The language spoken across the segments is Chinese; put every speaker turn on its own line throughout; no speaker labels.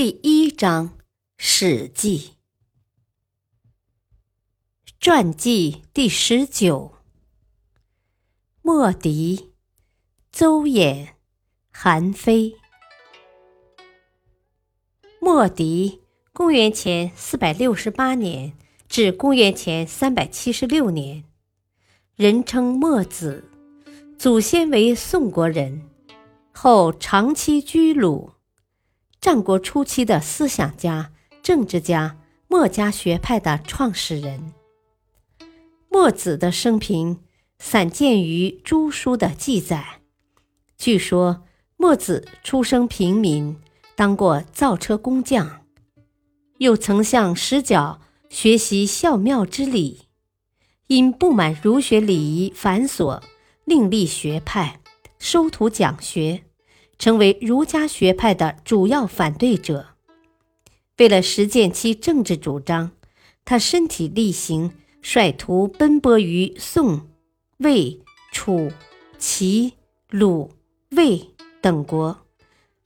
第一章《史记》传记第十九。莫迪、邹衍、韩非。莫迪，公元前四百六十八年至公元前三百七十六年，人称墨子，祖先为宋国人，后长期居鲁。战国初期的思想家、政治家，墨家学派的创始人。墨子的生平散见于诸书的记载。据说墨子出生平民，当过造车工匠，又曾向石角学习孝庙之礼，因不满儒学礼仪繁琐，另立学派，收徒讲学。成为儒家学派的主要反对者。为了实践其政治主张，他身体力行，率徒奔波于宋、魏、楚、齐、鲁、魏等国，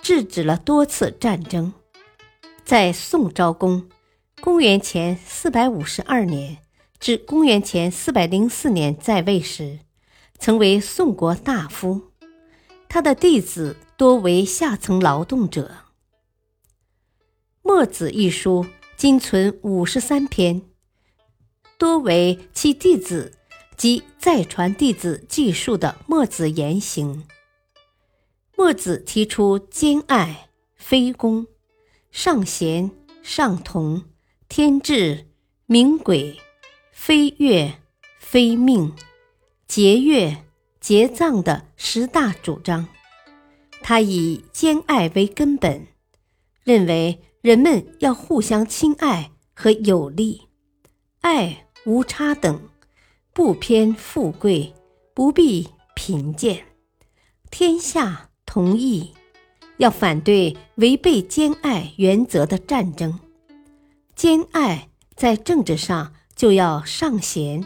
制止了多次战争。在宋昭公（公元前四百五十二年至公元前四百零四年）在位时，曾为宋国大夫。他的弟子。多为下层劳动者。《墨子》一书今存五十三篇，多为其弟子及再传弟子记述的墨子言行。墨子提出兼爱、非攻、尚贤、尚同、天志、明鬼、非乐、非命、节乐、节葬的十大主张。他以兼爱为根本，认为人们要互相亲爱和有利，爱无差等，不偏富贵，不避贫贱，天下同意。要反对违背兼爱原则的战争。兼爱在政治上就要尚贤，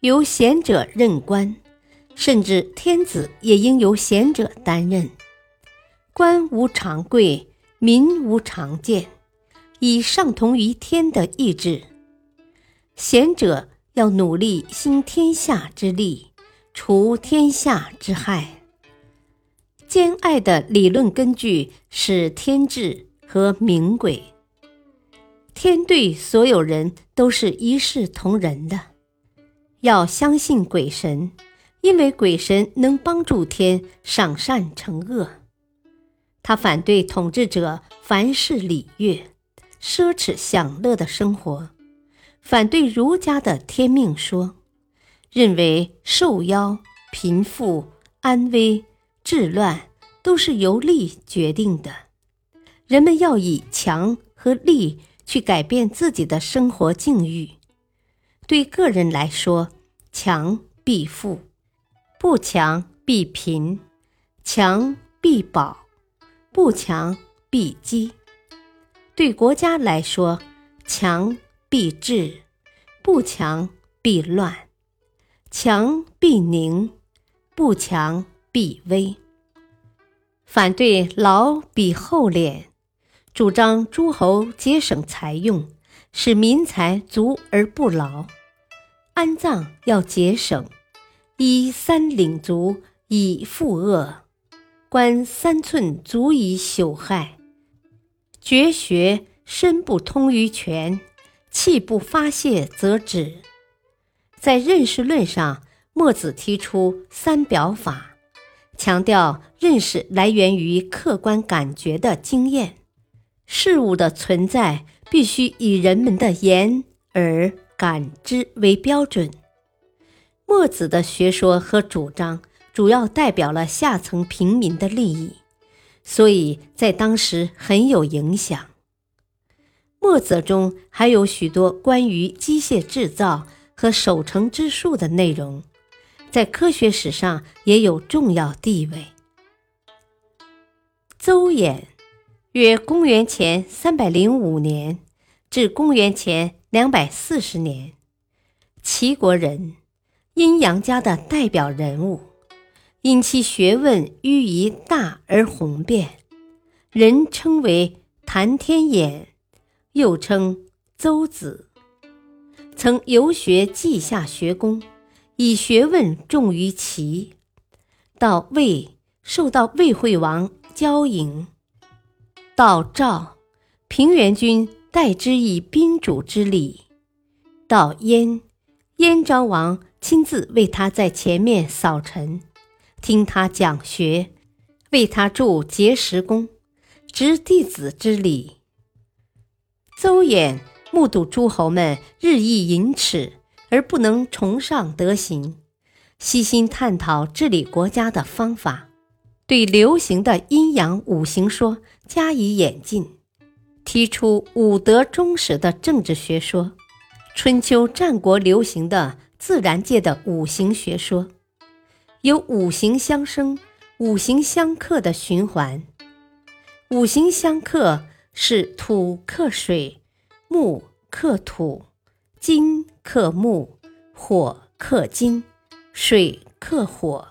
由贤者任官，甚至天子也应由贤者担任。官无常贵，民无常贱，以上同于天的意志。贤者要努力兴天下之利，除天下之害。兼爱的理论根据是天志和明鬼。天对所有人都是一视同仁的，要相信鬼神，因为鬼神能帮助天赏善惩恶。他反对统治者凡事礼乐、奢侈享乐的生活，反对儒家的天命说，认为受妖、贫富、安危、治乱都是由利决定的，人们要以强和利去改变自己的生活境遇。对个人来说，强必富，不强必贫，强必保。不强必击，对国家来说，强必治，不强必乱；强必宁，不强必危。反对劳比厚敛，主张诸侯节省财用，使民财足而不劳。安葬要节省，依三领足以复恶。观三寸足以朽害，绝学身不通于拳，气不发泄则止。在认识论上，墨子提出三表法，强调认识来源于客观感觉的经验，事物的存在必须以人们的眼、耳、感知为标准。墨子的学说和主张。主要代表了下层平民的利益，所以在当时很有影响。墨子中还有许多关于机械制造和守成之术的内容，在科学史上也有重要地位。邹衍，约公元前三百零五年至公元前两百四十年，齐国人，阴阳家的代表人物，因其学问寓意大而宏辩，人称为谈天衍。又称邹子，曾游学稷下学宫，以学问重于齐。到魏，受到魏惠王骄迎；到赵，平原君待之以宾主之礼；到燕，燕昭王亲自为他在前面扫尘，听他讲学，为他筑碣石宫，执弟子之礼。邹衍目睹诸侯们日益淫耻，而不能崇尚德行，悉心探讨治理国家的方法，对流行的阴阳五行说加以演进，提出五德忠实的政治学说，春秋战国流行的自然界的五行学说，有五行相生、五行相克的循环，五行相克。是土克水，木克土，金克木，火克金，水克火。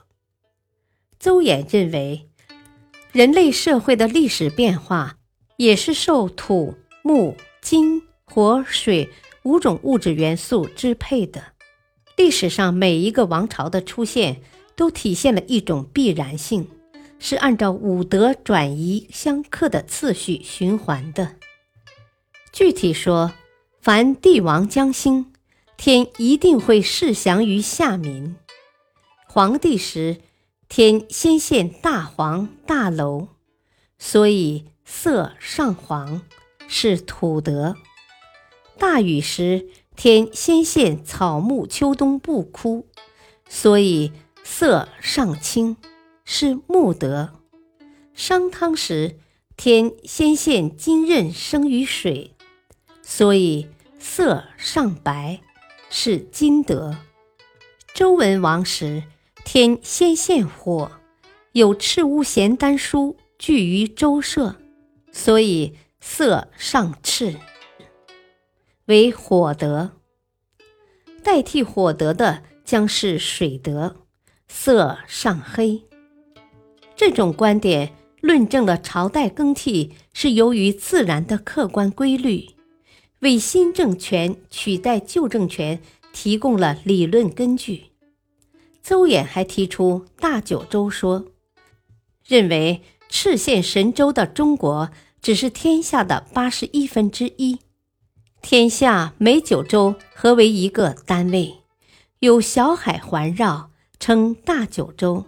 邹衍认为，人类社会的历史变化也是受土、木、金、火、水五种物质元素支配的。历史上每一个王朝的出现，都体现了一种必然性。是按照五德转移相克的次序循环的。具体说，凡帝王将兴，天一定会示降于下民。皇帝时，天先现大黄、大楼，所以色上黄，是土德；大雨时，天先现草木秋冬不枯，所以色上青。是木德，商汤时天先现金刃生于水，所以色上白，是金德。周文王时天先现火，有赤乌咸丹书聚于周社，所以色上赤，为火德。代替火德的将是水德，色上黑。这种观点论证了朝代更替是由于自然的客观规律，为新政权取代旧政权提供了理论根据。邹衍还提出大九州说，认为赤县神州的中国只是天下的八十一分之一，天下每九州合为一个单位，有小海环绕，称大九州。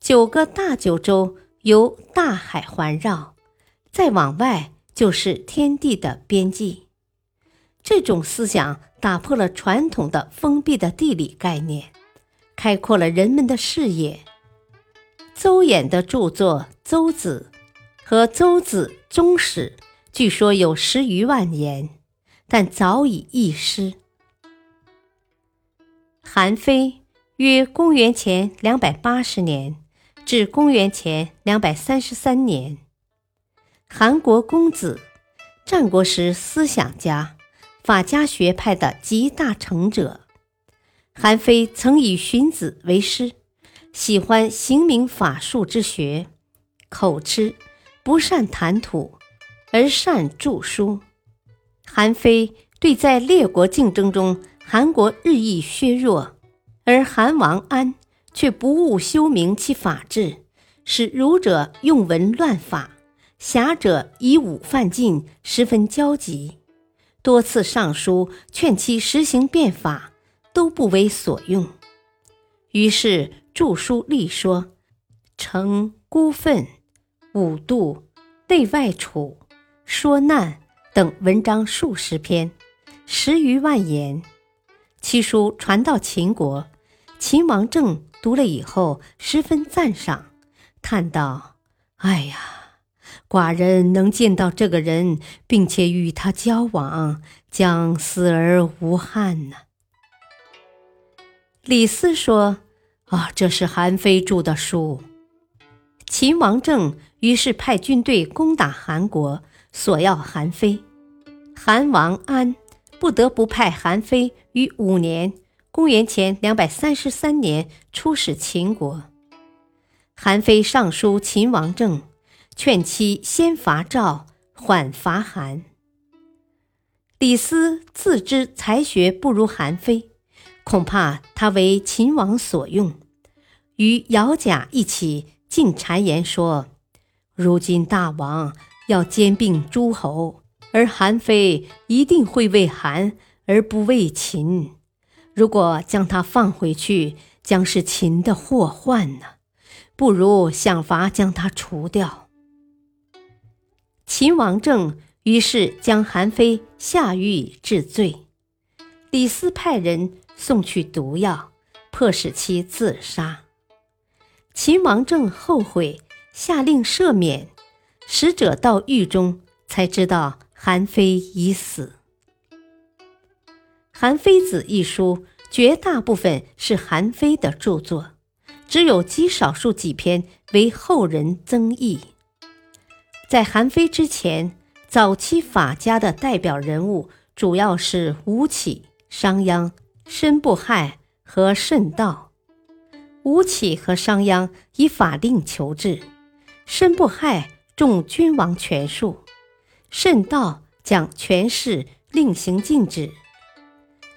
九个大九州由大海环绕，再往外就是天地的边际。这种思想打破了传统的封闭的地理概念，开阔了人们的视野。邹衍的著作《邹子》和《邹子宗史》据说有十余万言，但早已易失。韩非约公元前两百八十年。至公元前两百三十三年，韩国公子，战国时思想家、法家学派的集大成者。韩非曾以荀子为师，喜欢行名法术之学，口吃，不善谈吐，而善著书。韩非对在列国竞争中，韩国日益削弱，而韩王安。却不务修明其法治，使儒者用文乱法，侠者以武犯禁，十分焦急。多次上书劝其实行变法，都不为所用。于是著书立说，成孤愤、五度、内外处、说难等文章数十篇，十余万言。其书传到秦国，秦王政。读了以后，十分赞赏，叹道：“哎呀，寡人能见到这个人，并且与他交往，将死而无憾呢。”李斯说：“啊，这是韩非著的书。”秦王政于是派军队攻打韩国，索要韩非。韩王安不得不派韩非于五年（公元前两百三十三年）出使秦国。韩非上书秦王政，劝其先伐赵，缓伐韩。李斯自知才学不如韩非，恐怕他为秦王所用，与姚贾一起。进谗言说：“如今大王要兼并诸侯，而韩非一定会为韩而不为秦。如果将他放回去，将是秦的祸患呢。不如想法将他除掉。”秦王政于是将韩非下狱治罪。李斯派人送去毒药，迫使其自杀。秦王政后悔，下令赦免。使者到狱中，才知道韩非已死。《韩非子》一书，绝大部分是韩非的著作，只有极少数几篇为后人增益。在韩非之前，早期法家的代表人物主要是吴起、商鞅、申不害和慎道。吴起和商鞅以法令求治，申不害重君王权术，慎道讲权势，令行禁止。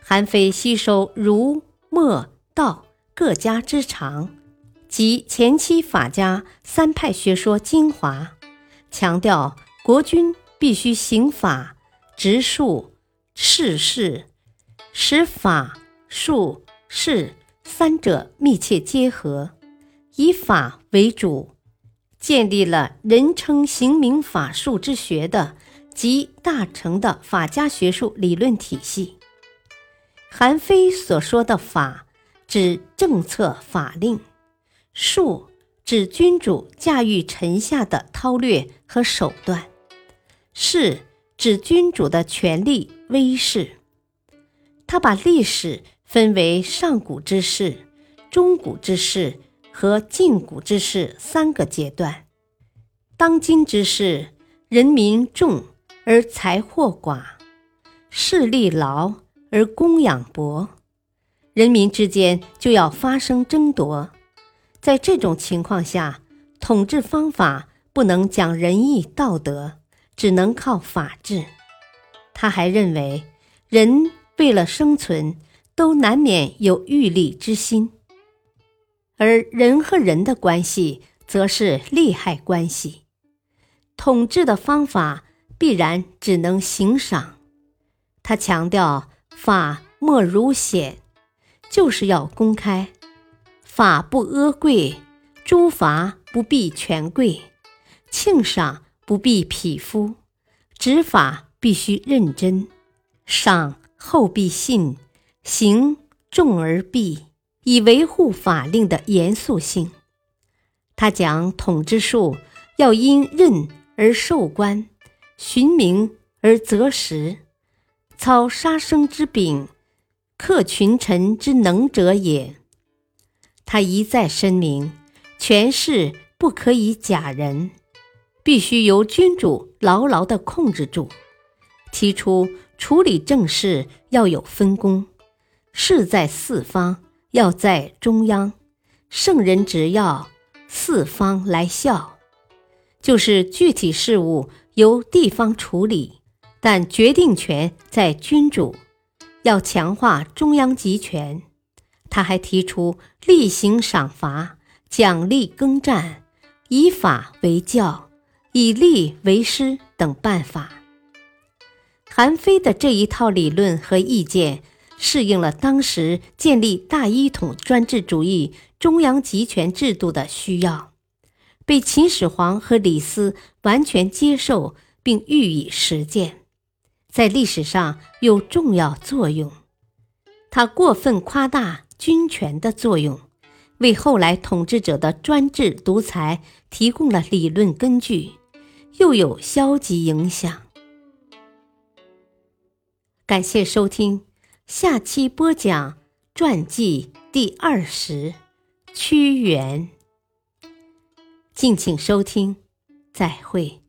韩非吸收儒、墨、道各家之长，及前期法家三派学说精华，强调国君必须行法、执术、事事，使法、术、事。三者密切结合，以法为主，建立了人称刑名法术之学的集大成的法家学术理论体系。韩非所说的法，指政策法令；术指君主驾驭臣下的韬略和手段；势指君主的权力威势。他把历史。分为上古之事、中古之事和近古之事三个阶段。当今之事，人民众而财货寡，势力劳而供养薄，人民之间就要发生争夺。在这种情况下，统治方法不能讲仁义道德，只能靠法治。他还认为，人为了生存。都难免有欲利之心，而人和人的关系则是利害关系。统治的方法必然只能行赏。他强调法莫如显，就是要公开，法不阿贵，诸罚不避权贵，庆赏不避匹夫，执法必须认真，赏后必信。行重而避，以维护法令的严肃性。他讲统治术要因任而授官，循名而择时，操杀生之柄，克群臣之能者也。他一再声明，权势不可以假人，必须由君主牢牢地控制住。提出处理政事要有分工。事在四方，要在中央。圣人只要四方来效，就是具体事务由地方处理，但决定权在君主。要强化中央集权。他还提出厉行赏罚、奖励耕战、以法为教、以利为师等办法。韩非的这一套理论和意见。适应了当时建立大一统专制主义中央集权制度的需要，被秦始皇和李斯完全接受并予以实践，在历史上有重要作用。他过分夸大军权的作用，为后来统治者的专制独裁提供了理论根据，又有消极影响。感谢收听，下期播讲传记第二十，屈原。敬请收听，再会。